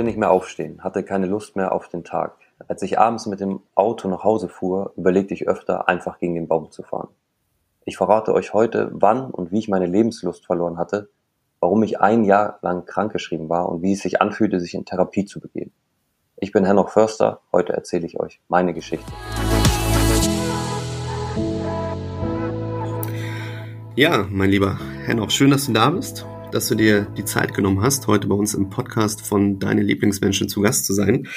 wollte nicht mehr aufstehen, hatte keine Lust mehr auf den Tag. Als ich abends mit dem Auto nach Hause fuhr, überlegte ich öfter, einfach gegen den Baum zu fahren. Ich verrate euch heute, wann und wie ich meine Lebenslust verloren hatte, warum ich ein Jahr lang krankgeschrieben war und wie es sich anfühlte, sich in Therapie zu begeben. Ich bin Herr Förster, heute erzähle ich euch meine Geschichte. Ja, mein lieber Hennoch, schön, dass du da bist, dass du dir die Zeit genommen hast, heute bei uns im Podcast von Deine Lieblingsmenschen zu Gast zu sein.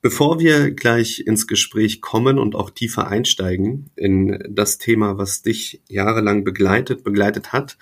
Bevor wir gleich ins Gespräch kommen und auch tiefer einsteigen in das Thema, was dich jahrelang begleitet, begleitet hat,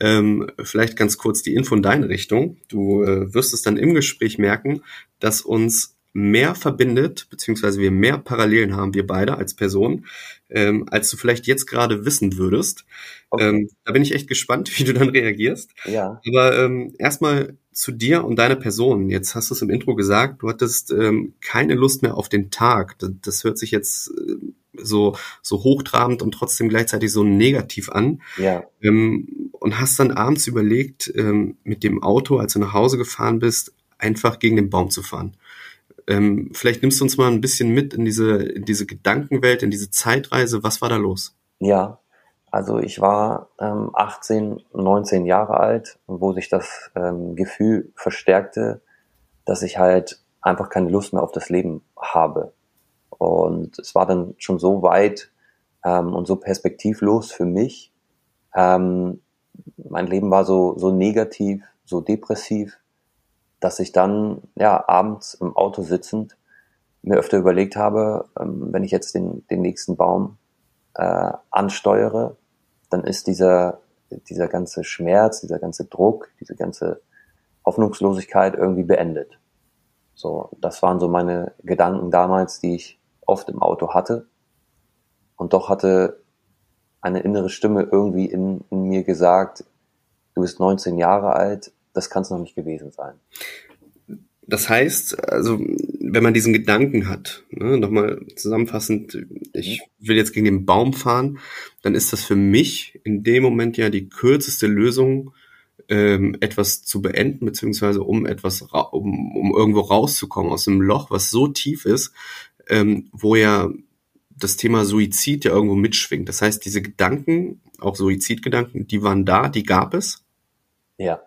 ähm, vielleicht ganz kurz die Info in deine Richtung. Du äh, wirst es dann im Gespräch merken, dass uns mehr verbindet, beziehungsweise wir mehr Parallelen haben, wir beide als Person, ähm, als du vielleicht jetzt gerade wissen würdest. Okay. Ähm, da bin ich echt gespannt, wie du dann reagierst. Ja. Aber ähm, erstmal zu dir und deiner Person. Jetzt hast du es im Intro gesagt, du hattest ähm, keine Lust mehr auf den Tag. Das, das hört sich jetzt äh, so, so hochtrabend und trotzdem gleichzeitig so negativ an. Ja. Ähm, und hast dann abends überlegt, ähm, mit dem Auto, als du nach Hause gefahren bist, einfach gegen den Baum zu fahren. Ähm, vielleicht nimmst du uns mal ein bisschen mit in diese, in diese Gedankenwelt, in diese Zeitreise. Was war da los? Ja, also ich war ähm, 18, 19 Jahre alt, wo sich das ähm, Gefühl verstärkte, dass ich halt einfach keine Lust mehr auf das Leben habe. Und es war dann schon so weit ähm, und so perspektivlos für mich. Ähm, mein Leben war so, so negativ, so depressiv, dass ich dann ja abends im Auto sitzend mir öfter überlegt habe, ähm, wenn ich jetzt den, den nächsten Baum äh, ansteuere, dann ist dieser, dieser ganze Schmerz, dieser ganze Druck, diese ganze Hoffnungslosigkeit irgendwie beendet. So, das waren so meine Gedanken damals, die ich oft im Auto hatte. Und doch hatte eine innere Stimme irgendwie in, in mir gesagt, du bist 19 Jahre alt, das kann es noch nicht gewesen sein. Das heißt, also wenn man diesen Gedanken hat, ne, nochmal zusammenfassend, ich will jetzt gegen den Baum fahren, dann ist das für mich in dem Moment ja die kürzeste Lösung, ähm, etwas zu beenden, beziehungsweise um etwas, um, um irgendwo rauszukommen aus einem Loch, was so tief ist, ähm, wo ja das Thema Suizid ja irgendwo mitschwingt. Das heißt, diese Gedanken, auch Suizidgedanken, die waren da, die gab es. Ja.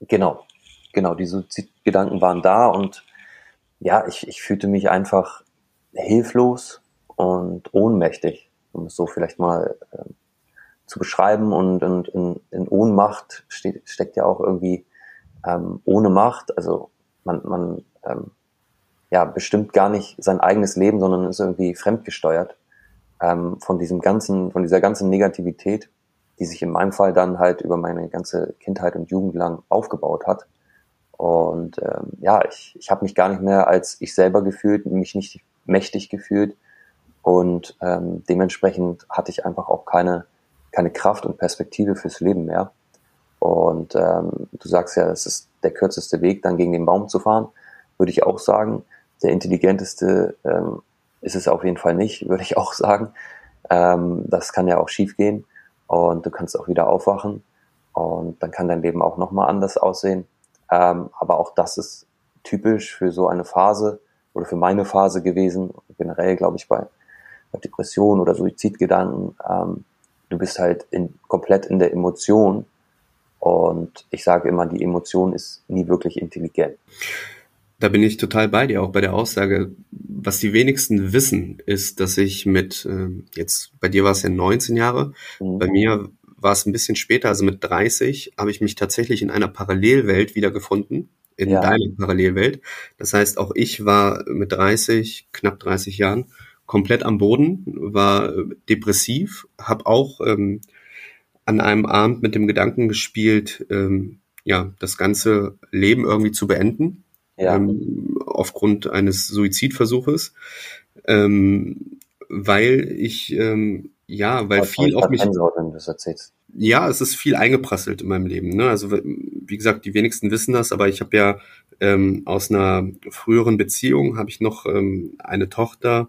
Genau, genau, die Suizidgedanken waren da und ja, ich, ich fühlte mich einfach hilflos und ohnmächtig, um es so vielleicht mal äh, zu beschreiben. Und, und in, in Ohnmacht steht, steckt ja auch irgendwie ähm, ohne Macht. Also man, man ähm, ja, bestimmt gar nicht sein eigenes Leben, sondern ist irgendwie fremdgesteuert ähm, von diesem ganzen, von dieser ganzen Negativität die sich in meinem Fall dann halt über meine ganze Kindheit und Jugend lang aufgebaut hat. Und ähm, ja, ich, ich habe mich gar nicht mehr als ich selber gefühlt, mich nicht mächtig gefühlt. Und ähm, dementsprechend hatte ich einfach auch keine, keine Kraft und Perspektive fürs Leben mehr. Und ähm, du sagst ja, es ist der kürzeste Weg, dann gegen den Baum zu fahren, würde ich auch sagen. Der intelligenteste ähm, ist es auf jeden Fall nicht, würde ich auch sagen. Ähm, das kann ja auch schief gehen und du kannst auch wieder aufwachen und dann kann dein Leben auch nochmal anders aussehen. Ähm, aber auch das ist typisch für so eine Phase oder für meine Phase gewesen, generell glaube ich bei, bei Depressionen oder Suizidgedanken. Ähm, du bist halt in, komplett in der Emotion und ich sage immer, die Emotion ist nie wirklich intelligent. Da bin ich total bei dir, auch bei der Aussage. Was die wenigsten wissen, ist, dass ich mit, äh, jetzt bei dir war es ja 19 Jahre, mhm. bei mir war es ein bisschen später, also mit 30, habe ich mich tatsächlich in einer Parallelwelt wiedergefunden, in ja. deiner Parallelwelt. Das heißt, auch ich war mit 30, knapp 30 Jahren, komplett am Boden, war depressiv, habe auch ähm, an einem Abend mit dem Gedanken gespielt, ähm, ja, das ganze Leben irgendwie zu beenden ja. ähm, aufgrund eines Suizidversuches, ähm, weil ich ähm, ja, weil viel auf mich. Ja, es ist viel eingeprasselt in meinem Leben. Ne? Also wie gesagt, die wenigsten wissen das, aber ich habe ja ähm, aus einer früheren Beziehung habe ich noch ähm, eine Tochter,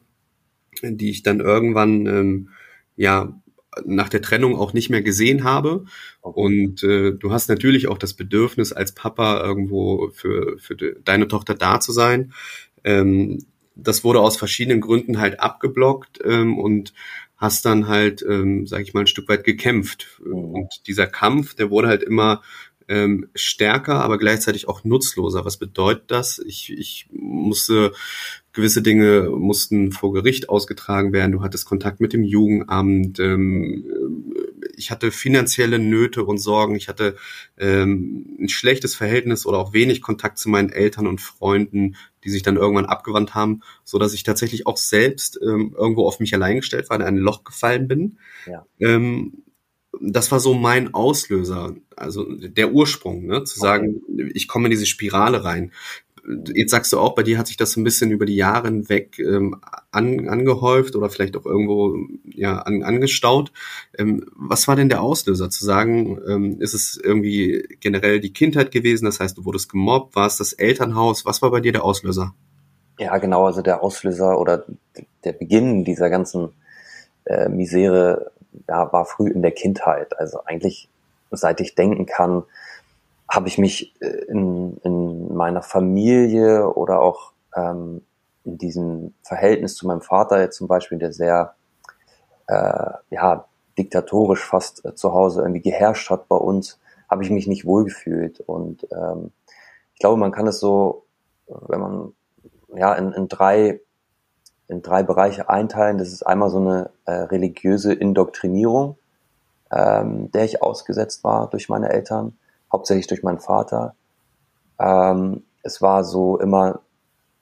die ich dann irgendwann ähm, ja nach der Trennung auch nicht mehr gesehen habe. Und äh, du hast natürlich auch das Bedürfnis, als Papa irgendwo für, für deine Tochter da zu sein. Ähm, das wurde aus verschiedenen Gründen halt abgeblockt ähm, und hast dann halt, ähm, sag ich mal, ein Stück weit gekämpft. Mhm. Und dieser Kampf, der wurde halt immer ähm, stärker, aber gleichzeitig auch nutzloser. Was bedeutet das? Ich, ich musste gewisse Dinge mussten vor Gericht ausgetragen werden. Du hattest Kontakt mit dem Jugendamt. Ähm, ich hatte finanzielle Nöte und Sorgen. Ich hatte ähm, ein schlechtes Verhältnis oder auch wenig Kontakt zu meinen Eltern und Freunden, die sich dann irgendwann abgewandt haben, so dass ich tatsächlich auch selbst ähm, irgendwo auf mich allein gestellt war, in ein Loch gefallen bin. Ja. Ähm, das war so mein Auslöser, also der Ursprung, ne, zu sagen, ich komme in diese Spirale rein. Jetzt sagst du auch, bei dir hat sich das ein bisschen über die Jahre hinweg ähm, an, angehäuft oder vielleicht auch irgendwo ja an, angestaut. Ähm, was war denn der Auslöser zu sagen? Ähm, ist es irgendwie generell die Kindheit gewesen? Das heißt, du wurdest gemobbt? War es das Elternhaus? Was war bei dir der Auslöser? Ja, genau. Also der Auslöser oder der Beginn dieser ganzen äh, Misere ja, war früh in der Kindheit. Also eigentlich, seit ich denken kann, habe ich mich äh, in, in meiner Familie oder auch ähm, in diesem Verhältnis zu meinem Vater jetzt zum Beispiel, der sehr äh, ja, diktatorisch fast äh, zu Hause irgendwie geherrscht hat bei uns, habe ich mich nicht wohlgefühlt. Und ähm, ich glaube, man kann es so, wenn man ja in, in drei in drei Bereiche einteilen. Das ist einmal so eine äh, religiöse Indoktrinierung, ähm, der ich ausgesetzt war durch meine Eltern, hauptsächlich durch meinen Vater. Ähm, es war so immer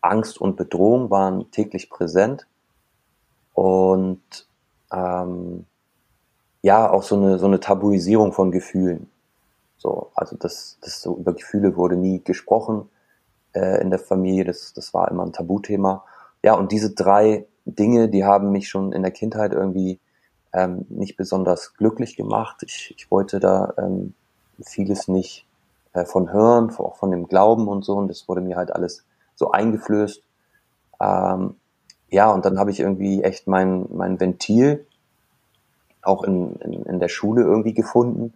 Angst und Bedrohung waren täglich präsent und ähm, ja auch so eine so eine Tabuisierung von Gefühlen. So, also das, das so über Gefühle wurde nie gesprochen äh, in der Familie. Das das war immer ein Tabuthema ja, und diese drei Dinge, die haben mich schon in der Kindheit irgendwie ähm, nicht besonders glücklich gemacht. Ich, ich wollte da ähm, vieles nicht äh, von hören, auch von dem Glauben und so. Und das wurde mir halt alles so eingeflößt. Ähm, ja, und dann habe ich irgendwie echt mein, mein Ventil auch in, in, in der Schule irgendwie gefunden.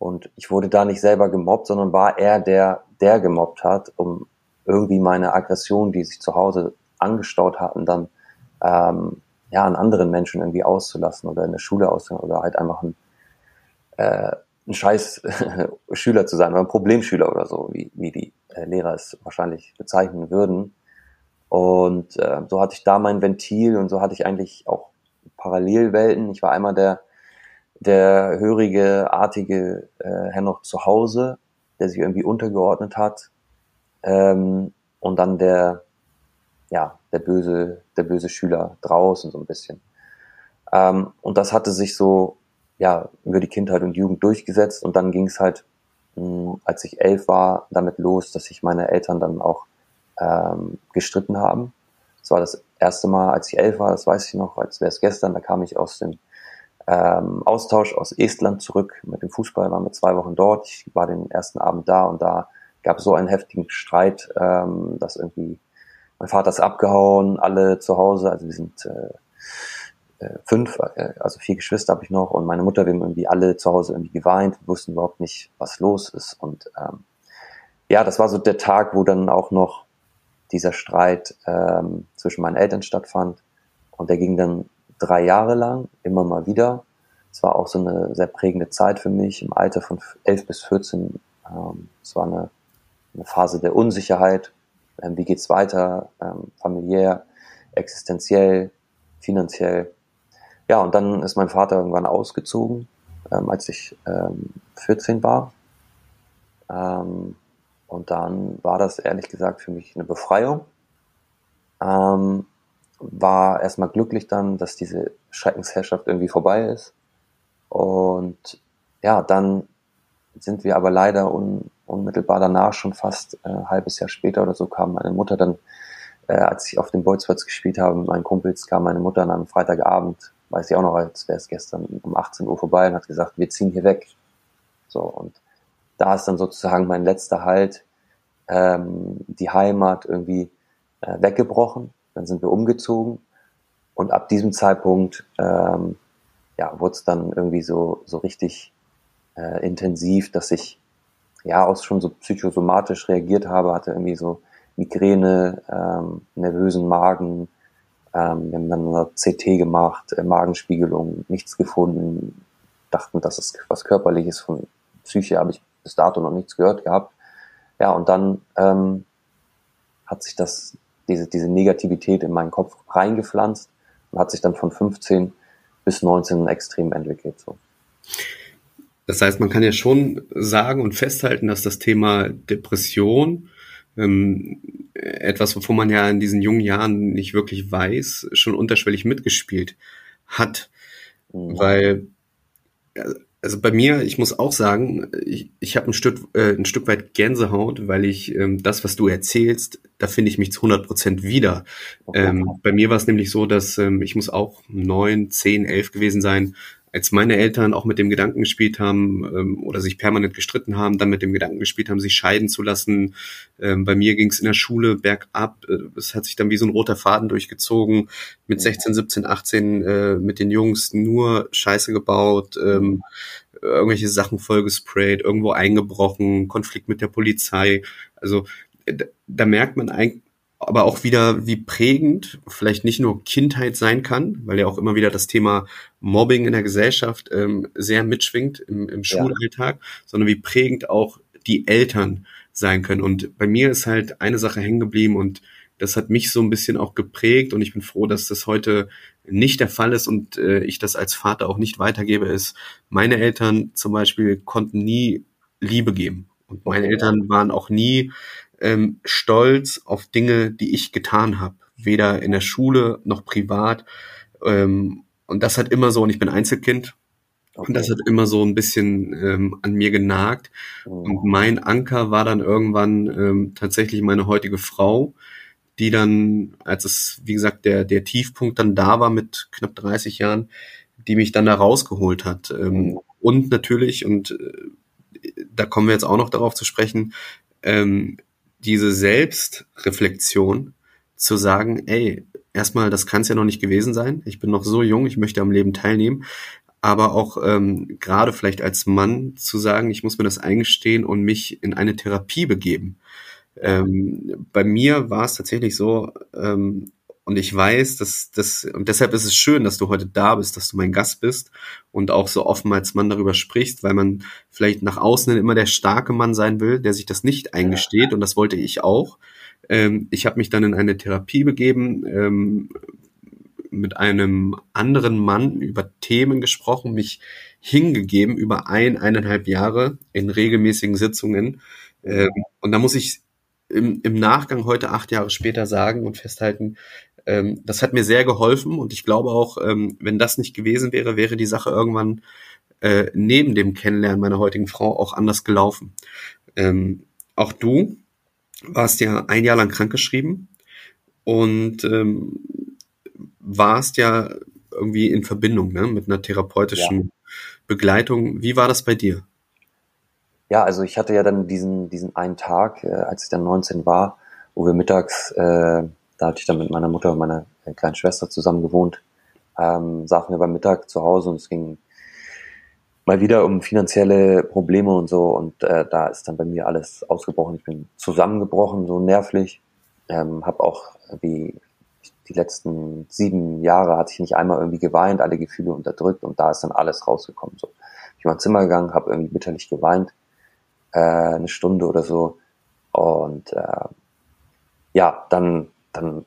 Und ich wurde da nicht selber gemobbt, sondern war er der, der gemobbt hat, um irgendwie meine Aggression, die sich zu Hause angestaut hatten, dann ähm, ja an anderen Menschen irgendwie auszulassen oder in der Schule auszulassen oder halt einfach ein, äh, ein scheiß Schüler zu sein oder ein Problemschüler oder so, wie, wie die äh, Lehrer es wahrscheinlich bezeichnen würden. Und äh, so hatte ich da mein Ventil und so hatte ich eigentlich auch Parallelwelten. Ich war einmal der, der hörige, artige äh, Herr noch zu Hause, der sich irgendwie untergeordnet hat. Ähm, und dann der, ja, der böse, der böse Schüler draußen so ein bisschen. Ähm, und das hatte sich so, ja, über die Kindheit und Jugend durchgesetzt und dann ging es halt, mh, hm, als ich elf war, damit los, dass sich meine Eltern dann auch ähm, gestritten haben. Das war das erste Mal, als ich elf war, das weiß ich noch, als wäre es gestern, da kam ich aus dem ähm, Austausch aus Estland zurück mit dem Fußball, waren wir zwei Wochen dort. Ich war den ersten Abend da und da gab es so einen heftigen Streit, ähm, dass irgendwie mein Vater ist abgehauen, alle zu Hause, also wir sind äh, äh, fünf, äh, also vier Geschwister habe ich noch und meine Mutter, wir haben irgendwie alle zu Hause irgendwie geweint, wussten überhaupt nicht, was los ist. Und ähm, ja, das war so der Tag, wo dann auch noch dieser Streit ähm, zwischen meinen Eltern stattfand. Und der ging dann drei Jahre lang, immer mal wieder. Es war auch so eine sehr prägende Zeit für mich im Alter von elf bis 14. Ähm, es war eine, eine Phase der Unsicherheit, ähm, wie geht's weiter, ähm, familiär, existenziell, finanziell. Ja, und dann ist mein Vater irgendwann ausgezogen, ähm, als ich ähm, 14 war. Ähm, und dann war das ehrlich gesagt für mich eine Befreiung. Ähm, war erstmal glücklich dann, dass diese Schreckensherrschaft irgendwie vorbei ist. Und ja, dann sind wir aber leider un, unmittelbar danach, schon fast äh, ein halbes Jahr später oder so, kam meine Mutter dann, äh, als ich auf dem Bolzplatz gespielt habe mit meinen Kumpels, kam meine Mutter an einem Freitagabend, weiß ich auch noch, als wäre es gestern um 18 Uhr vorbei und hat gesagt, wir ziehen hier weg. So, und da ist dann sozusagen mein letzter Halt, ähm, die Heimat irgendwie äh, weggebrochen. Dann sind wir umgezogen und ab diesem Zeitpunkt ähm, ja, wurde es dann irgendwie so, so richtig äh, intensiv, dass ich ja auch schon so psychosomatisch reagiert habe, hatte irgendwie so Migräne, ähm, nervösen Magen. Ähm, wir haben dann eine CT gemacht, äh, Magenspiegelung, nichts gefunden. Dachten, das ist was Körperliches. Von Psyche habe ich bis dato noch nichts gehört gehabt. Ja, und dann ähm, hat sich das, diese, diese Negativität in meinen Kopf reingepflanzt und hat sich dann von 15 bis 19 extrem entwickelt. So. Das heißt, man kann ja schon sagen und festhalten, dass das Thema Depression ähm, etwas, wovon man ja in diesen jungen Jahren nicht wirklich weiß, schon unterschwellig mitgespielt hat. Mhm. Weil, also bei mir, ich muss auch sagen, ich, ich habe ein Stück, äh, ein Stück weit Gänsehaut, weil ich ähm, das, was du erzählst, da finde ich mich zu 100 Prozent wieder. Okay. Ähm, bei mir war es nämlich so, dass ähm, ich muss auch neun, zehn, elf gewesen sein, als meine Eltern auch mit dem Gedanken gespielt haben ähm, oder sich permanent gestritten haben, dann mit dem Gedanken gespielt haben, sich scheiden zu lassen. Ähm, bei mir ging es in der Schule bergab. Äh, es hat sich dann wie so ein roter Faden durchgezogen. Mit 16, 17, 18 äh, mit den Jungs nur Scheiße gebaut, ähm, irgendwelche Sachen vollgesprayt, irgendwo eingebrochen, Konflikt mit der Polizei. Also da merkt man eigentlich, aber auch wieder, wie prägend vielleicht nicht nur Kindheit sein kann, weil ja auch immer wieder das Thema Mobbing in der Gesellschaft ähm, sehr mitschwingt im, im Schulalltag, ja. sondern wie prägend auch die Eltern sein können. Und bei mir ist halt eine Sache hängen geblieben und das hat mich so ein bisschen auch geprägt und ich bin froh, dass das heute nicht der Fall ist und äh, ich das als Vater auch nicht weitergebe, ist, meine Eltern zum Beispiel konnten nie Liebe geben. Und meine Eltern waren auch nie ähm, stolz auf Dinge, die ich getan habe, weder in der Schule noch privat. Ähm, und das hat immer so, und ich bin Einzelkind, okay. und das hat immer so ein bisschen ähm, an mir genagt. Oh. Und mein Anker war dann irgendwann ähm, tatsächlich meine heutige Frau, die dann, als es, wie gesagt, der, der Tiefpunkt dann da war mit knapp 30 Jahren, die mich dann da rausgeholt hat. Ähm, oh. Und natürlich, und äh, da kommen wir jetzt auch noch darauf zu sprechen, ähm, diese Selbstreflexion zu sagen, ey, erstmal, das kann es ja noch nicht gewesen sein. Ich bin noch so jung, ich möchte am Leben teilnehmen. Aber auch ähm, gerade vielleicht als Mann zu sagen, ich muss mir das eingestehen und mich in eine Therapie begeben. Ähm, bei mir war es tatsächlich so, ähm, und ich weiß, dass das, und deshalb ist es schön, dass du heute da bist, dass du mein Gast bist und auch so offen als Mann darüber sprichst, weil man vielleicht nach außen immer der starke Mann sein will, der sich das nicht eingesteht. Und das wollte ich auch. Ähm, ich habe mich dann in eine Therapie begeben, ähm, mit einem anderen Mann über Themen gesprochen, mich hingegeben über ein, eineinhalb Jahre in regelmäßigen Sitzungen. Ähm, und da muss ich im, im Nachgang heute acht Jahre später sagen und festhalten, ähm, das hat mir sehr geholfen und ich glaube auch, ähm, wenn das nicht gewesen wäre, wäre die Sache irgendwann äh, neben dem Kennenlernen meiner heutigen Frau auch anders gelaufen. Ähm, auch du warst ja ein Jahr lang krankgeschrieben und ähm, warst ja irgendwie in Verbindung ne, mit einer therapeutischen ja. Begleitung. Wie war das bei dir? Ja, also ich hatte ja dann diesen, diesen einen Tag, äh, als ich dann 19 war, wo wir mittags äh, da hatte ich dann mit meiner Mutter und meiner äh, kleinen Schwester zusammen gewohnt. Ähm, saßen wir beim Mittag zu Hause und es ging mal wieder um finanzielle Probleme und so. Und äh, da ist dann bei mir alles ausgebrochen. Ich bin zusammengebrochen, so nervlich. Ähm, habe auch wie die letzten sieben Jahre hatte ich nicht einmal irgendwie geweint, alle Gefühle unterdrückt und da ist dann alles rausgekommen. So, ich bin ins Zimmer gegangen, habe irgendwie bitterlich geweint, äh, eine Stunde oder so und äh, ja, dann dann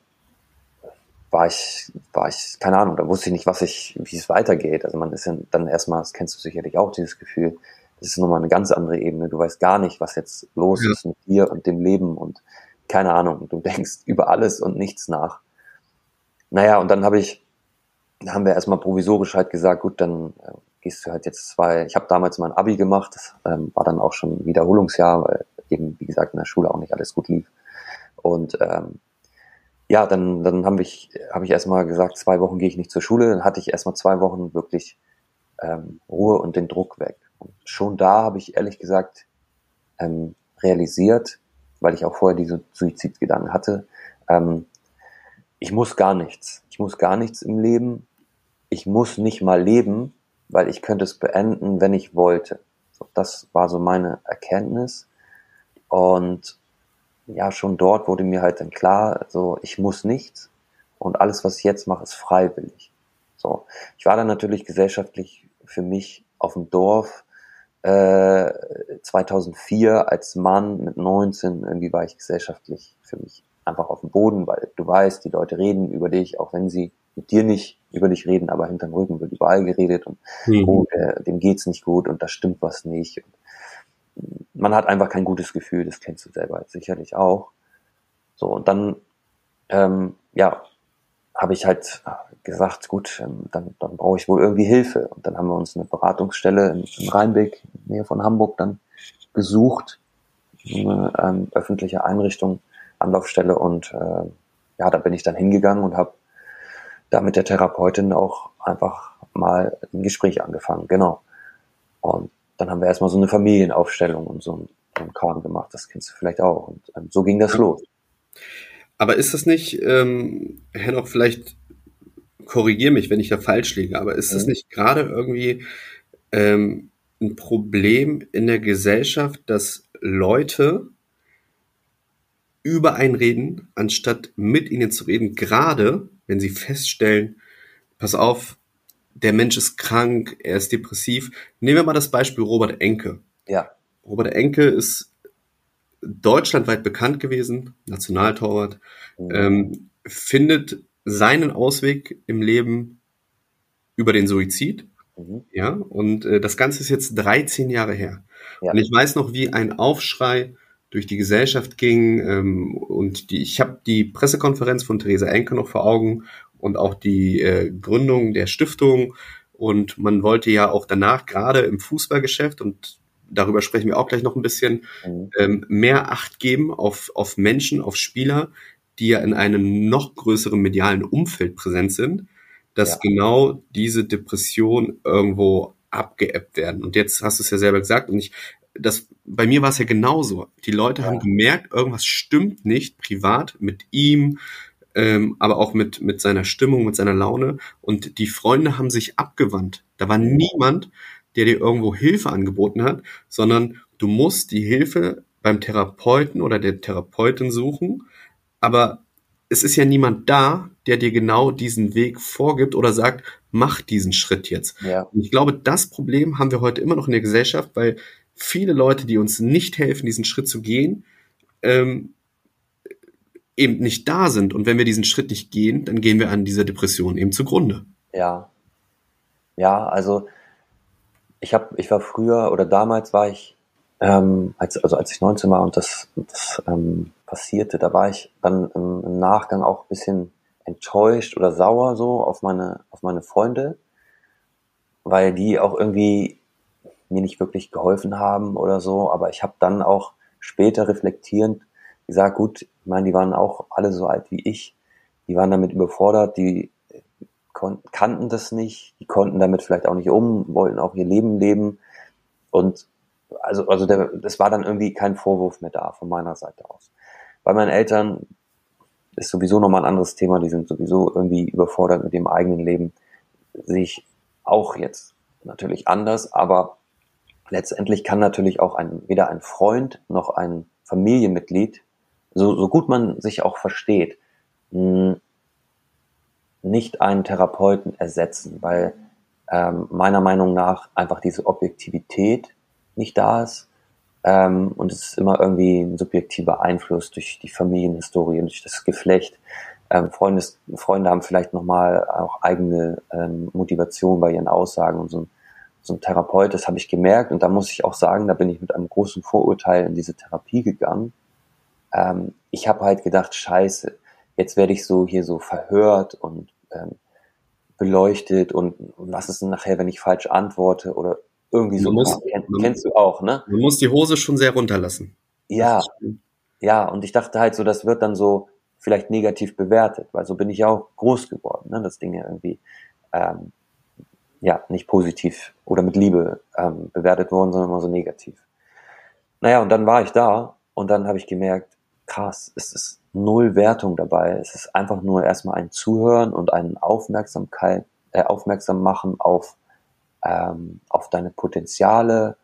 war ich, war ich, keine Ahnung, da wusste ich nicht, was ich, wie es weitergeht. Also man ist ja dann erstmal, das kennst du sicherlich auch, dieses Gefühl, das ist nochmal eine ganz andere Ebene. Du weißt gar nicht, was jetzt los ja. ist mit dir und dem Leben und keine Ahnung. Du denkst über alles und nichts nach. Naja, und dann habe ich, haben wir erstmal provisorisch halt gesagt, gut, dann äh, gehst du halt jetzt zwei, ich habe damals mein Abi gemacht, das ähm, war dann auch schon Wiederholungsjahr, weil eben, wie gesagt, in der Schule auch nicht alles gut lief. Und ähm, ja, dann, dann habe ich, hab ich erstmal gesagt, zwei Wochen gehe ich nicht zur Schule. Dann hatte ich erstmal zwei Wochen wirklich ähm, Ruhe und den Druck weg. Und schon da habe ich ehrlich gesagt ähm, realisiert, weil ich auch vorher diese Suizidgedanken hatte, ähm, ich muss gar nichts. Ich muss gar nichts im Leben. Ich muss nicht mal leben, weil ich könnte es beenden, wenn ich wollte. So, das war so meine Erkenntnis. Und ja, schon dort wurde mir halt dann klar, so, ich muss nichts und alles, was ich jetzt mache, ist freiwillig. So, ich war dann natürlich gesellschaftlich für mich auf dem Dorf, äh, 2004 als Mann mit 19, irgendwie war ich gesellschaftlich für mich einfach auf dem Boden, weil du weißt, die Leute reden über dich, auch wenn sie mit dir nicht über dich reden, aber hinterm Rücken wird überall geredet und mhm. oh, äh, dem geht's nicht gut und da stimmt was nicht. Und man hat einfach kein gutes Gefühl, das kennst du selber sicherlich auch. So, und dann, ähm, ja, habe ich halt gesagt, gut, ähm, dann, dann brauche ich wohl irgendwie Hilfe. Und dann haben wir uns eine Beratungsstelle in, in Rheinbeck, nähe von Hamburg, dann gesucht, eine ähm, öffentliche Einrichtung, Anlaufstelle und äh, ja, da bin ich dann hingegangen und habe da mit der Therapeutin auch einfach mal ein Gespräch angefangen, genau. Und dann haben wir erstmal so eine Familienaufstellung und so ein, so ein Kram gemacht, das kennst du vielleicht auch. Und ähm, so ging das los. Aber ist das nicht, ähm, Herr vielleicht korrigiere mich, wenn ich da falsch liege, aber ist das mhm. nicht gerade irgendwie ähm, ein Problem in der Gesellschaft, dass Leute über einen reden, anstatt mit ihnen zu reden, gerade wenn sie feststellen, pass auf, der Mensch ist krank, er ist depressiv. Nehmen wir mal das Beispiel Robert Enke. Ja. Robert Enke ist deutschlandweit bekannt gewesen, Nationaltorwart, mhm. ähm, findet seinen Ausweg im Leben über den Suizid. Mhm. Ja, und äh, das Ganze ist jetzt 13 Jahre her. Ja. Und ich weiß noch, wie ein Aufschrei durch die Gesellschaft ging. Ähm, und die, ich habe die Pressekonferenz von Theresa Enke noch vor Augen und auch die äh, Gründung der Stiftung. Und man wollte ja auch danach gerade im Fußballgeschäft und darüber sprechen wir auch gleich noch ein bisschen, mhm. ähm, mehr Acht geben auf, auf Menschen, auf Spieler, die ja in einem noch größeren medialen Umfeld präsent sind, dass ja. genau diese Depression irgendwo abgeebbt werden. Und jetzt hast du es ja selber gesagt und ich, das, bei mir war es ja genauso. Die Leute ja. haben gemerkt, irgendwas stimmt nicht privat mit ihm, ähm, aber auch mit, mit seiner Stimmung, mit seiner Laune. Und die Freunde haben sich abgewandt. Da war niemand, der dir irgendwo Hilfe angeboten hat, sondern du musst die Hilfe beim Therapeuten oder der Therapeutin suchen aber es ist ja niemand da, der dir genau diesen Weg vorgibt oder sagt, mach diesen Schritt jetzt. Ja. Und ich glaube, das Problem haben wir heute immer noch in der Gesellschaft, weil viele Leute, die uns nicht helfen, diesen Schritt zu gehen, ähm, eben nicht da sind. Und wenn wir diesen Schritt nicht gehen, dann gehen wir an dieser Depression eben zugrunde. Ja. Ja, also ich habe, ich war früher oder damals war ich, ähm, als, also als ich 19 war und das, das ähm, passierte, da war ich dann im, im Nachgang auch ein bisschen enttäuscht oder sauer so auf meine, auf meine Freunde, weil die auch irgendwie mir nicht wirklich geholfen haben oder so. Aber ich habe dann auch später reflektierend gesagt, gut, ich meine, die waren auch alle so alt wie ich, die waren damit überfordert, die kannten das nicht, die konnten damit vielleicht auch nicht um, wollten auch ihr Leben leben. Und also, also der, das war dann irgendwie kein Vorwurf mehr da von meiner Seite aus. Bei meinen Eltern ist sowieso nochmal ein anderes Thema, die sind sowieso irgendwie überfordert mit dem eigenen Leben. Sehe ich auch jetzt natürlich anders, aber letztendlich kann natürlich auch ein, weder ein Freund noch ein Familienmitglied, so, so gut man sich auch versteht, nicht einen Therapeuten ersetzen, weil ähm, meiner Meinung nach einfach diese Objektivität nicht da ist ähm, und es ist immer irgendwie ein subjektiver Einfluss durch die Familienhistorie, durch das Geflecht. Ähm, Freundes, Freunde haben vielleicht nochmal auch eigene ähm, Motivation bei ihren Aussagen und so ein, so ein Therapeut, das habe ich gemerkt und da muss ich auch sagen, da bin ich mit einem großen Vorurteil in diese Therapie gegangen. Ähm, ich habe halt gedacht, scheiße, jetzt werde ich so hier so verhört und ähm, beleuchtet und was ist denn nachher, wenn ich falsch antworte oder irgendwie so. Muss, Kenn, kennst du auch, ne? Man muss die Hose schon sehr runterlassen. Ja. Ja, und ich dachte halt so, das wird dann so vielleicht negativ bewertet, weil so bin ich ja auch groß geworden, ne? dass Dinge irgendwie ähm, ja nicht positiv oder mit Liebe ähm, bewertet wurden, sondern immer so negativ. Naja, und dann war ich da und dann habe ich gemerkt, krass, es ist null Wertung dabei. Es ist einfach nur erstmal ein Zuhören und ein Aufmerksamkeit, äh, aufmerksam machen auf ähm, auf deine Potenziale.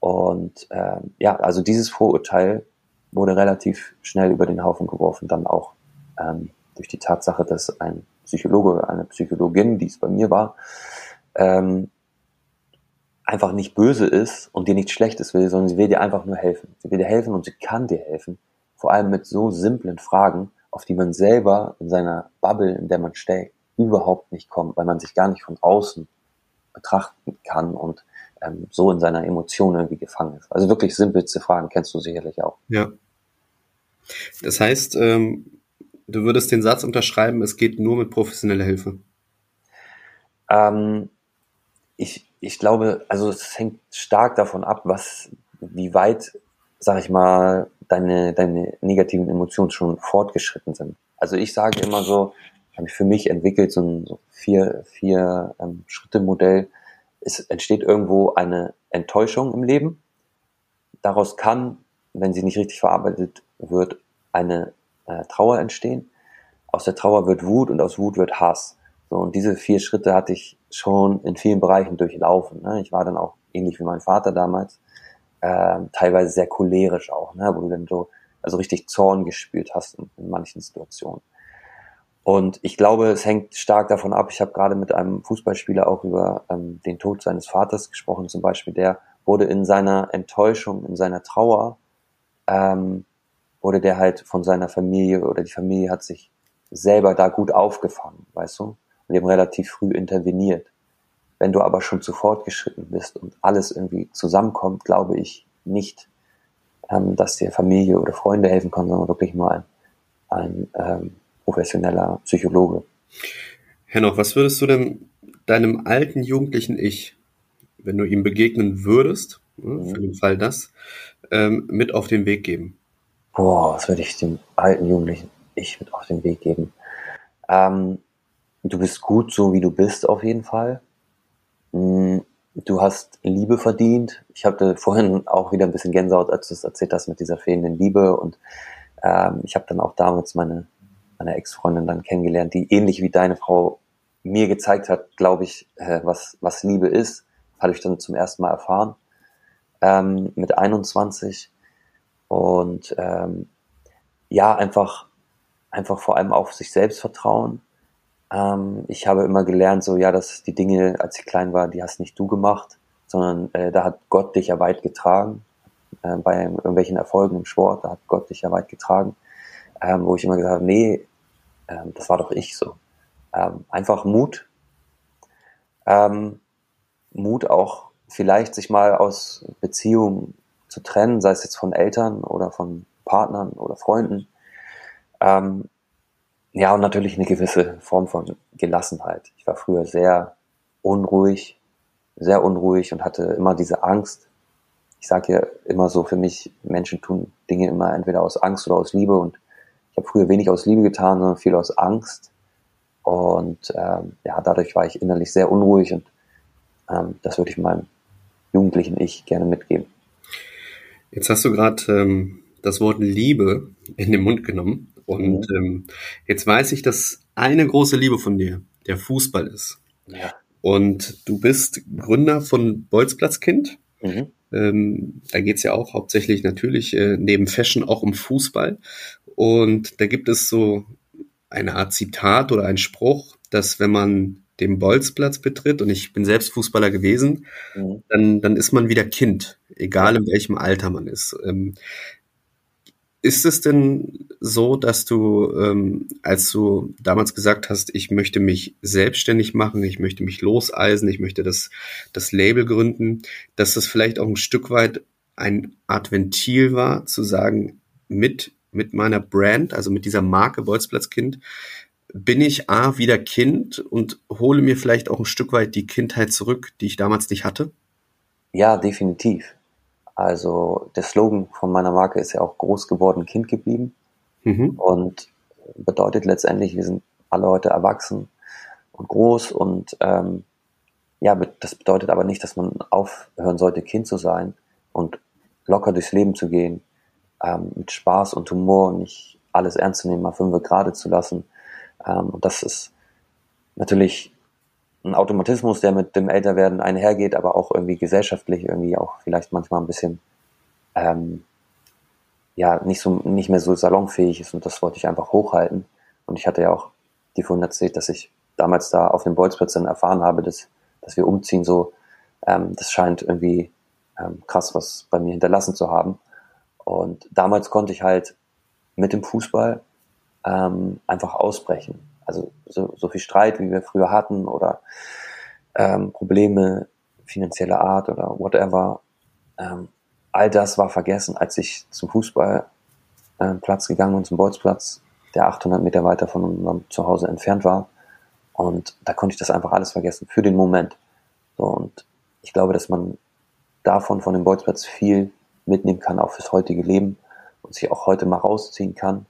Und ähm, ja, also dieses Vorurteil wurde relativ schnell über den Haufen geworfen, dann auch ähm, durch die Tatsache, dass ein Psychologe oder eine Psychologin, die es bei mir war, ähm, einfach nicht böse ist und dir nichts Schlechtes will, sondern sie will dir einfach nur helfen. Sie will dir helfen und sie kann dir helfen. Vor allem mit so simplen Fragen, auf die man selber in seiner Bubble, in der man steckt, überhaupt nicht kommt, weil man sich gar nicht von außen betrachten kann und ähm, so in seiner Emotion irgendwie gefangen ist. Also wirklich simpelste Fragen kennst du sicherlich auch. Ja. Das heißt, ähm, du würdest den Satz unterschreiben, es geht nur mit professioneller Hilfe. Ähm, ich, ich glaube, also es hängt stark davon ab, was, wie weit, sag ich mal, deine, deine negativen Emotionen schon fortgeschritten sind. Also ich sage immer so, habe ich für mich entwickelt, so ein so vier, vier ähm, Schritte Modell. Es entsteht irgendwo eine Enttäuschung im Leben. Daraus kann, wenn sie nicht richtig verarbeitet wird, eine äh, Trauer entstehen. Aus der Trauer wird Wut und aus Wut wird Hass. So, und diese vier Schritte hatte ich schon in vielen Bereichen durchlaufen. Ne? Ich war dann auch ähnlich wie mein Vater damals, äh, teilweise sehr cholerisch auch, ne? wo du dann so also richtig Zorn gespürt hast in, in manchen Situationen. Und ich glaube, es hängt stark davon ab. Ich habe gerade mit einem Fußballspieler auch über ähm, den Tod seines Vaters gesprochen, zum Beispiel. Der wurde in seiner Enttäuschung, in seiner Trauer, ähm, wurde der halt von seiner Familie oder die Familie hat sich selber da gut aufgefangen, weißt du? Und die haben relativ früh interveniert. Wenn du aber schon zu fortgeschritten bist und alles irgendwie zusammenkommt, glaube ich nicht, ähm, dass dir Familie oder Freunde helfen können, sondern wirklich nur ein, ein ähm, professioneller Psychologe. Hennoch, was würdest du denn deinem alten jugendlichen Ich, wenn du ihm begegnen würdest, ne, mhm. für den Fall das, ähm, mit auf den Weg geben? Boah, was würde ich dem alten jugendlichen Ich mit auf den Weg geben? Ähm, du bist gut so, wie du bist, auf jeden Fall. Mm, du hast Liebe verdient. Ich hatte vorhin auch wieder ein bisschen Gänsehaut, als du es erzählt hast mit dieser fehlenden Liebe. Und ähm, ich habe dann auch damals meine, meine Ex-Freundin dann kennengelernt, die ähnlich wie deine Frau mir gezeigt hat, glaube ich, äh, was, was Liebe ist. Habe ich dann zum ersten Mal erfahren. Ähm, mit 21. Und ähm, ja, einfach, einfach vor allem auf sich selbst vertrauen ähm, ich habe immer gelernt, so ja, dass die Dinge, als ich klein war, die hast nicht du gemacht, sondern äh, da hat Gott dich ja weit getragen. Äh, bei irgendwelchen Erfolgen im Sport, da hat Gott dich ja weit getragen. Ähm, wo ich immer gesagt habe, nee, ähm, das war doch ich so. Ähm, einfach Mut. Ähm, Mut auch vielleicht sich mal aus Beziehungen zu trennen, sei es jetzt von Eltern oder von Partnern oder Freunden. Ähm, ja, und natürlich eine gewisse Form von Gelassenheit. Ich war früher sehr unruhig, sehr unruhig und hatte immer diese Angst. Ich sage ja immer so, für mich, Menschen tun Dinge immer entweder aus Angst oder aus Liebe und ich habe früher wenig aus Liebe getan, sondern viel aus Angst. Und ähm, ja, dadurch war ich innerlich sehr unruhig und ähm, das würde ich meinem jugendlichen Ich gerne mitgeben. Jetzt hast du gerade ähm, das Wort Liebe in den Mund genommen. Und mhm. ähm, jetzt weiß ich, dass eine große Liebe von dir der Fußball ist. Ja. Und du bist Gründer von Bolzplatzkind. Mhm. Ähm, da geht's ja auch hauptsächlich natürlich äh, neben Fashion auch um Fußball. Und da gibt es so eine Art Zitat oder ein Spruch, dass wenn man den Bolzplatz betritt, und ich bin selbst Fußballer gewesen, mhm. dann, dann ist man wieder Kind, egal in welchem Alter man ist. Ähm, ist es denn so, dass du, ähm, als du damals gesagt hast, ich möchte mich selbstständig machen, ich möchte mich loseisen, ich möchte das, das Label gründen, dass das vielleicht auch ein Stück weit ein Art Ventil war, zu sagen, mit, mit meiner Brand, also mit dieser Marke Bolzplatzkind, bin ich A, wieder Kind und hole mir vielleicht auch ein Stück weit die Kindheit zurück, die ich damals nicht hatte? Ja, definitiv. Also der Slogan von meiner Marke ist ja auch groß geworden, Kind geblieben. Mhm. Und bedeutet letztendlich, wir sind alle heute erwachsen und groß und ähm, ja, das bedeutet aber nicht, dass man aufhören sollte, Kind zu sein und locker durchs Leben zu gehen, ähm, mit Spaß und Humor und nicht alles ernst zu nehmen, mal fünf gerade zu lassen. Ähm, und das ist natürlich ein Automatismus, der mit dem Älterwerden einhergeht, aber auch irgendwie gesellschaftlich irgendwie auch vielleicht manchmal ein bisschen ähm, ja nicht so nicht mehr so salonfähig ist und das wollte ich einfach hochhalten. Und ich hatte ja auch die vorhin erzählt, dass ich damals da auf dem Bolzplatz dann erfahren habe, dass, dass wir umziehen, so ähm, das scheint irgendwie ähm, krass was bei mir hinterlassen zu haben. Und damals konnte ich halt mit dem Fußball ähm, einfach ausbrechen. Also so, so viel Streit, wie wir früher hatten oder ähm, Probleme finanzieller Art oder whatever, ähm, all das war vergessen, als ich zum Fußballplatz äh, gegangen bin, zum Bolzplatz, der 800 Meter weiter von unserem Zuhause entfernt war. Und da konnte ich das einfach alles vergessen für den Moment. So, und ich glaube, dass man davon, von dem Bolzplatz viel mitnehmen kann, auch fürs heutige Leben und sich auch heute mal rausziehen kann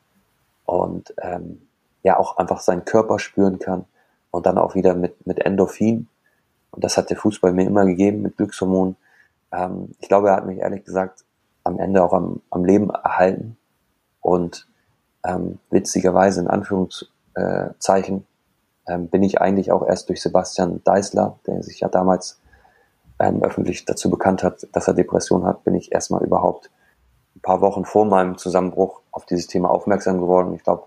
und ähm, ja auch einfach seinen Körper spüren kann und dann auch wieder mit, mit Endorphin. Und das hat der Fußball mir immer gegeben, mit Glückshormonen. Ähm, ich glaube, er hat mich ehrlich gesagt am Ende auch am, am Leben erhalten. Und ähm, witzigerweise in Anführungszeichen ähm, bin ich eigentlich auch erst durch Sebastian Deißler, der sich ja damals ähm, öffentlich dazu bekannt hat, dass er Depression hat, bin ich erstmal überhaupt ein paar Wochen vor meinem Zusammenbruch auf dieses Thema aufmerksam geworden. Ich glaube,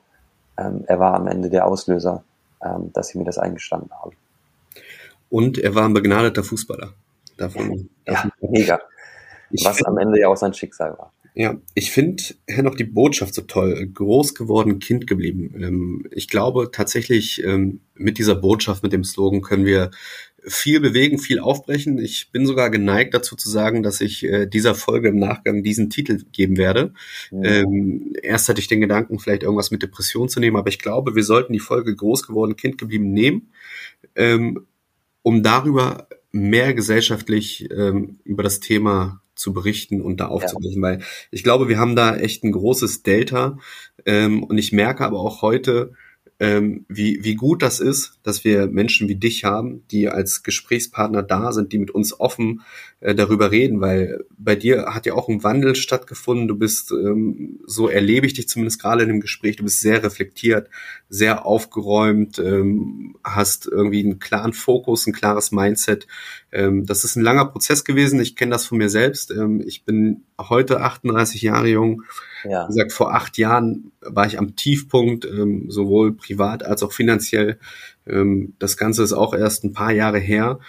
ähm, er war am Ende der Auslöser, ähm, dass ich mir das eingestanden habe. Und er war ein begnadeter Fußballer. Davon, davon ja, mega. Was am Ende ja auch sein Schicksal war. Ja, ich finde noch die Botschaft so toll. Groß geworden, Kind geblieben. Ähm, ich glaube tatsächlich, ähm, mit dieser Botschaft, mit dem Slogan können wir viel bewegen, viel aufbrechen. Ich bin sogar geneigt dazu zu sagen, dass ich äh, dieser Folge im Nachgang diesen Titel geben werde. Mhm. Ähm, erst hatte ich den Gedanken, vielleicht irgendwas mit Depression zu nehmen, aber ich glaube, wir sollten die Folge groß geworden, Kind geblieben nehmen, ähm, um darüber mehr gesellschaftlich ähm, über das Thema zu berichten und da aufzubrechen, ja. weil ich glaube, wir haben da echt ein großes Delta ähm, und ich merke aber auch heute, ähm, wie, wie gut das ist, dass wir Menschen wie dich haben, die als Gesprächspartner da sind, die mit uns offen äh, darüber reden, weil bei dir hat ja auch ein Wandel stattgefunden. Du bist, ähm, so erlebe ich dich zumindest gerade in dem Gespräch, du bist sehr reflektiert, sehr aufgeräumt, ähm, hast irgendwie einen klaren Fokus, ein klares Mindset. Ähm, das ist ein langer Prozess gewesen. Ich kenne das von mir selbst. Ähm, ich bin heute 38 Jahre jung ja. Wie gesagt, vor acht Jahren war ich am Tiefpunkt, ähm, sowohl privat als auch finanziell. Ähm, das Ganze ist auch erst ein paar Jahre her.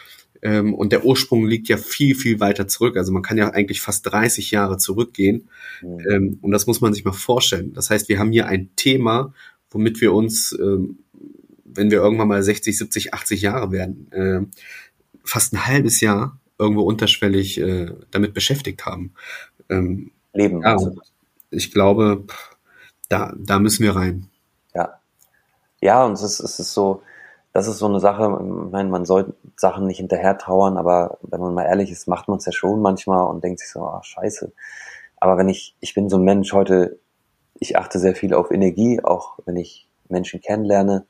Ähm, und der Ursprung liegt ja viel, viel weiter zurück. Also man kann ja eigentlich fast 30 Jahre zurückgehen. Mhm. Ähm, und das muss man sich mal vorstellen. Das heißt, wir haben hier ein Thema, womit wir uns, ähm, wenn wir irgendwann mal 60, 70, 80 Jahre werden, äh, fast ein halbes Jahr irgendwo unterschwellig äh, damit beschäftigt haben. Ähm, Leben. Ja, also ich glaube, da, da müssen wir rein. Ja. Ja, und es ist, es ist so, das ist so eine Sache, ich meine, man soll Sachen nicht hinterher trauern, aber wenn man mal ehrlich ist, macht man es ja schon manchmal und denkt sich so, ah, scheiße. Aber wenn ich, ich bin so ein Mensch heute, ich achte sehr viel auf Energie, auch wenn ich Menschen kennenlerne,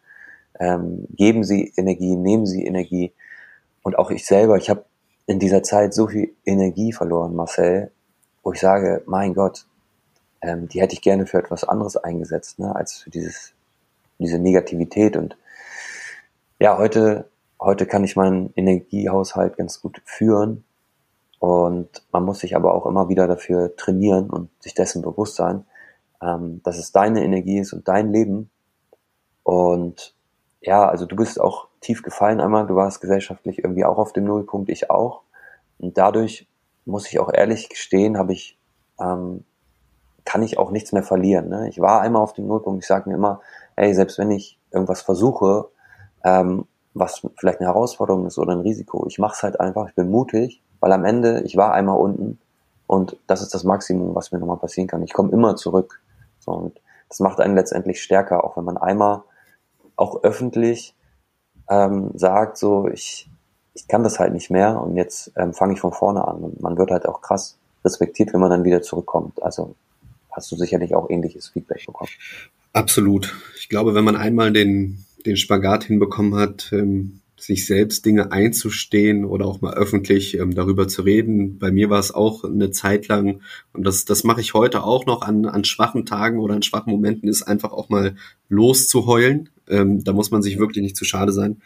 ähm, geben sie Energie, nehmen sie Energie. Und auch ich selber, ich habe in dieser Zeit so viel Energie verloren, Marcel, wo ich sage, mein Gott, ähm, die hätte ich gerne für etwas anderes eingesetzt, ne, als für dieses, diese Negativität. Und ja, heute, heute kann ich meinen Energiehaushalt ganz gut führen. Und man muss sich aber auch immer wieder dafür trainieren und sich dessen bewusst sein, ähm, dass es deine Energie ist und dein Leben. Und ja, also du bist auch tief gefallen einmal, du warst gesellschaftlich irgendwie auch auf dem Nullpunkt, ich auch. Und dadurch muss ich auch ehrlich gestehen, habe ich ähm, kann ich auch nichts mehr verlieren. Ne? Ich war einmal auf dem Nullpunkt, ich sage mir immer, hey, selbst wenn ich irgendwas versuche, ähm, was vielleicht eine Herausforderung ist oder ein Risiko, ich mache es halt einfach, ich bin mutig, weil am Ende, ich war einmal unten und das ist das Maximum, was mir nochmal passieren kann. Ich komme immer zurück. So, und das macht einen letztendlich stärker, auch wenn man einmal auch öffentlich ähm, sagt, so ich, ich kann das halt nicht mehr und jetzt ähm, fange ich von vorne an. Und man wird halt auch krass respektiert, wenn man dann wieder zurückkommt. Also hast du sicherlich auch ähnliches Feedback bekommen. Absolut. Ich glaube, wenn man einmal den, den Spagat hinbekommen hat, ähm, sich selbst Dinge einzustehen oder auch mal öffentlich ähm, darüber zu reden. Bei mir war es auch eine Zeit lang, und das, das mache ich heute auch noch an, an schwachen Tagen oder an schwachen Momenten, ist einfach auch mal loszuheulen. Ähm, da muss man sich wirklich nicht zu schade sein.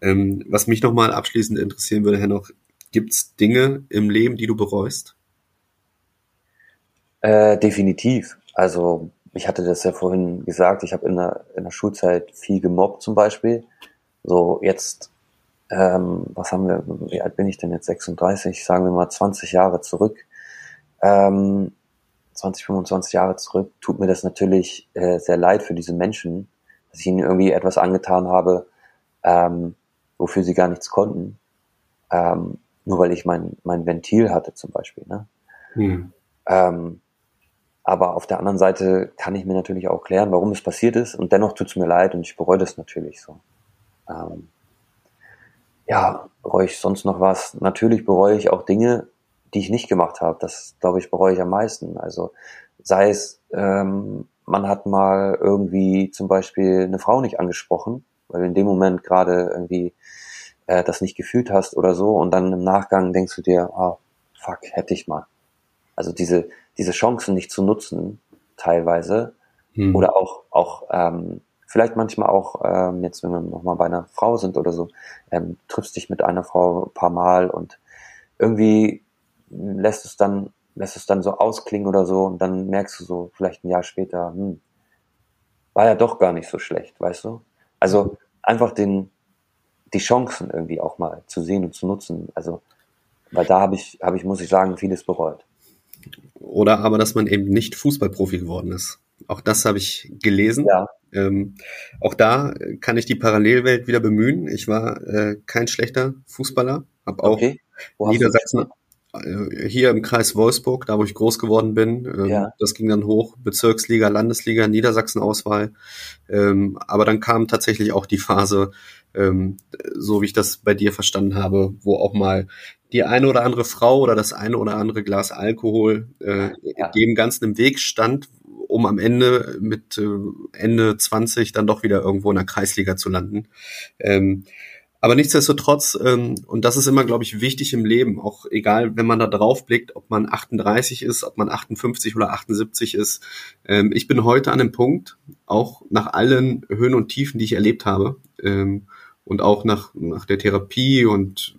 Ähm, was mich nochmal abschließend interessieren würde, Herr noch, gibt es Dinge im Leben, die du bereust? Äh, definitiv. Also ich hatte das ja vorhin gesagt, ich habe in der, in der Schulzeit viel gemobbt zum Beispiel. So jetzt, ähm, was haben wir, wie alt bin ich denn jetzt? 36, sagen wir mal 20 Jahre zurück. Ähm, 20, 25 Jahre zurück, tut mir das natürlich äh, sehr leid für diese Menschen, dass ich ihnen irgendwie etwas angetan habe, ähm, wofür sie gar nichts konnten. Ähm, nur weil ich mein, mein Ventil hatte zum Beispiel. Ne? Hm. Ähm, aber auf der anderen Seite kann ich mir natürlich auch klären, warum es passiert ist. Und dennoch tut es mir leid und ich bereue das natürlich so. Ähm, ja, bereue ich sonst noch was? Natürlich bereue ich auch Dinge, die ich nicht gemacht habe. Das, glaube ich, bereue ich am meisten. Also sei es, ähm, man hat mal irgendwie zum Beispiel eine Frau nicht angesprochen, weil du in dem Moment gerade irgendwie äh, das nicht gefühlt hast oder so. Und dann im Nachgang denkst du dir, oh, fuck, hätte ich mal. Also diese, diese Chancen nicht zu nutzen, teilweise. Hm. Oder auch, auch ähm, vielleicht manchmal auch, ähm, jetzt wenn wir nochmal bei einer Frau sind oder so, ähm, triffst dich mit einer Frau ein paar Mal und irgendwie lässt es dann, lässt es dann so ausklingen oder so und dann merkst du so vielleicht ein Jahr später, hm, war ja doch gar nicht so schlecht, weißt du? Also einfach den, die Chancen irgendwie auch mal zu sehen und zu nutzen. Also, weil da habe ich, habe ich, muss ich sagen, vieles bereut. Oder aber, dass man eben nicht Fußballprofi geworden ist. Auch das habe ich gelesen. Ja. Ähm, auch da kann ich die Parallelwelt wieder bemühen. Ich war äh, kein schlechter Fußballer, habe auch okay. Niedersachsen äh, hier im Kreis Wolfsburg, da wo ich groß geworden bin. Ähm, ja. Das ging dann hoch, Bezirksliga, Landesliga, Niedersachsen-Auswahl. Ähm, aber dann kam tatsächlich auch die Phase, ähm, so wie ich das bei dir verstanden habe, wo auch mal die eine oder andere Frau oder das eine oder andere Glas Alkohol äh, ja. dem Ganzen im Weg stand, um am Ende mit äh, Ende 20 dann doch wieder irgendwo in der Kreisliga zu landen. Ähm, aber nichtsdestotrotz, ähm, und das ist immer, glaube ich, wichtig im Leben, auch egal, wenn man da drauf blickt, ob man 38 ist, ob man 58 oder 78 ist. Ähm, ich bin heute an dem Punkt, auch nach allen Höhen und Tiefen, die ich erlebt habe, ähm, und auch nach, nach der Therapie und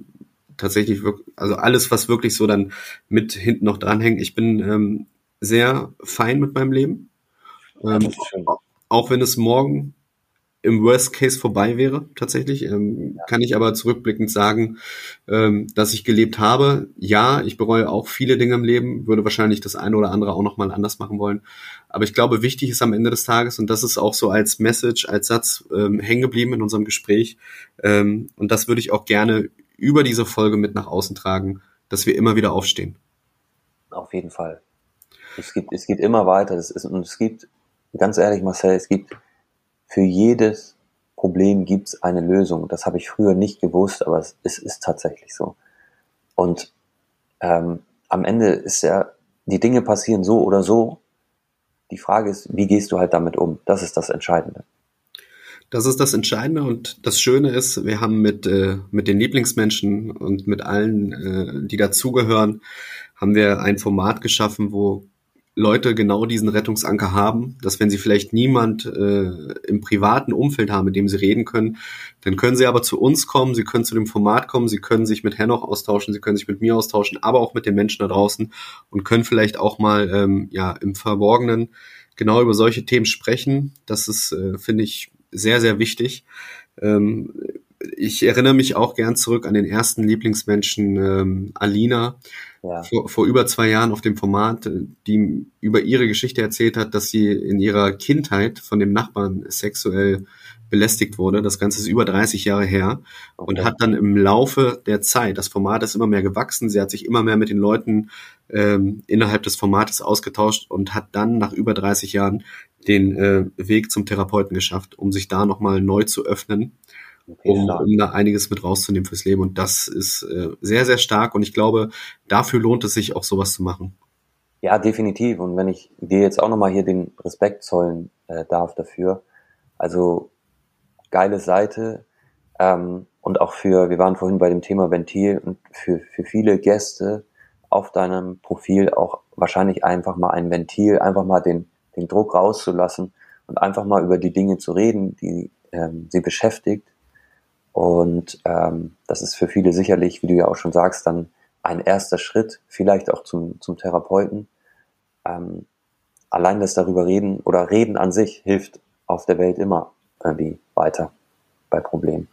tatsächlich, wirklich, also alles, was wirklich so dann mit hinten noch dranhängt. Ich bin ähm, sehr fein mit meinem Leben. Ähm, auch wenn es morgen im Worst Case vorbei wäre, tatsächlich, ähm, ja. kann ich aber zurückblickend sagen, ähm, dass ich gelebt habe. Ja, ich bereue auch viele Dinge im Leben, würde wahrscheinlich das eine oder andere auch nochmal anders machen wollen. Aber ich glaube, wichtig ist am Ende des Tages, und das ist auch so als Message, als Satz ähm, hängen geblieben in unserem Gespräch, ähm, und das würde ich auch gerne über diese Folge mit nach außen tragen, dass wir immer wieder aufstehen. Auf jeden Fall. Es geht, es geht immer weiter. Das ist, und es gibt, ganz ehrlich, Marcel, es gibt für jedes Problem gibt es eine Lösung. Das habe ich früher nicht gewusst, aber es, es ist tatsächlich so. Und ähm, am Ende ist ja, die Dinge passieren so oder so. Die Frage ist, wie gehst du halt damit um? Das ist das Entscheidende. Das ist das Entscheidende und das Schöne ist, wir haben mit, äh, mit den Lieblingsmenschen und mit allen, äh, die dazugehören, haben wir ein Format geschaffen, wo Leute genau diesen Rettungsanker haben, dass wenn sie vielleicht niemand äh, im privaten Umfeld haben, mit dem sie reden können, dann können sie aber zu uns kommen, sie können zu dem Format kommen, sie können sich mit Henoch austauschen, sie können sich mit mir austauschen, aber auch mit den Menschen da draußen und können vielleicht auch mal ähm, ja im Verborgenen genau über solche Themen sprechen. Das ist, äh, finde ich, sehr, sehr wichtig. Ähm, ich erinnere mich auch gern zurück an den ersten Lieblingsmenschen, ähm, Alina, ja. vor, vor über zwei Jahren auf dem Format, die über ihre Geschichte erzählt hat, dass sie in ihrer Kindheit von dem Nachbarn sexuell belästigt wurde. Das Ganze ist über 30 Jahre her okay. und hat dann im Laufe der Zeit, das Format ist immer mehr gewachsen, sie hat sich immer mehr mit den Leuten ähm, innerhalb des Formates ausgetauscht und hat dann nach über 30 Jahren den äh, Weg zum Therapeuten geschafft, um sich da nochmal neu zu öffnen, okay, um, um da einiges mit rauszunehmen fürs Leben. Und das ist äh, sehr, sehr stark und ich glaube, dafür lohnt es sich auch sowas zu machen. Ja, definitiv. Und wenn ich dir jetzt auch nochmal hier den Respekt zollen äh, darf dafür, also geile Seite ähm, und auch für, wir waren vorhin bei dem Thema Ventil und für, für viele Gäste auf deinem Profil auch wahrscheinlich einfach mal ein Ventil, einfach mal den, den Druck rauszulassen und einfach mal über die Dinge zu reden, die ähm, sie beschäftigt. Und ähm, das ist für viele sicherlich, wie du ja auch schon sagst, dann ein erster Schritt, vielleicht auch zum, zum Therapeuten. Ähm, allein das darüber reden oder reden an sich hilft auf der Welt immer irgendwie weiter bei Problemen.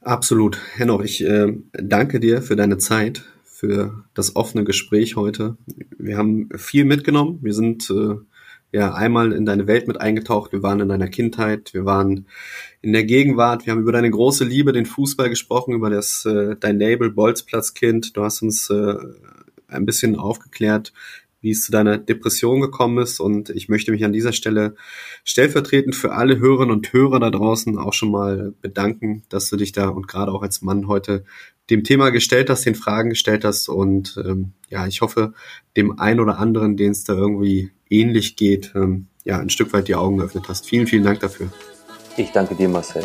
Absolut. Henno, ich äh, danke dir für deine Zeit, für das offene Gespräch heute. Wir haben viel mitgenommen. Wir sind äh, ja einmal in deine Welt mit eingetaucht. Wir waren in deiner Kindheit, wir waren in der Gegenwart, wir haben über deine große Liebe, den Fußball gesprochen, über das äh, dein Label Bolzplatzkind. Du hast uns äh, ein bisschen aufgeklärt, wie es zu deiner Depression gekommen ist. Und ich möchte mich an dieser Stelle stellvertretend für alle Hörerinnen und Hörer da draußen auch schon mal bedanken, dass du dich da und gerade auch als Mann heute dem Thema gestellt hast, den Fragen gestellt hast. Und ähm, ja, ich hoffe, dem einen oder anderen, den es da irgendwie ähnlich geht, ähm, ja, ein Stück weit die Augen geöffnet hast. Vielen, vielen Dank dafür. Ich danke dir, Marcel.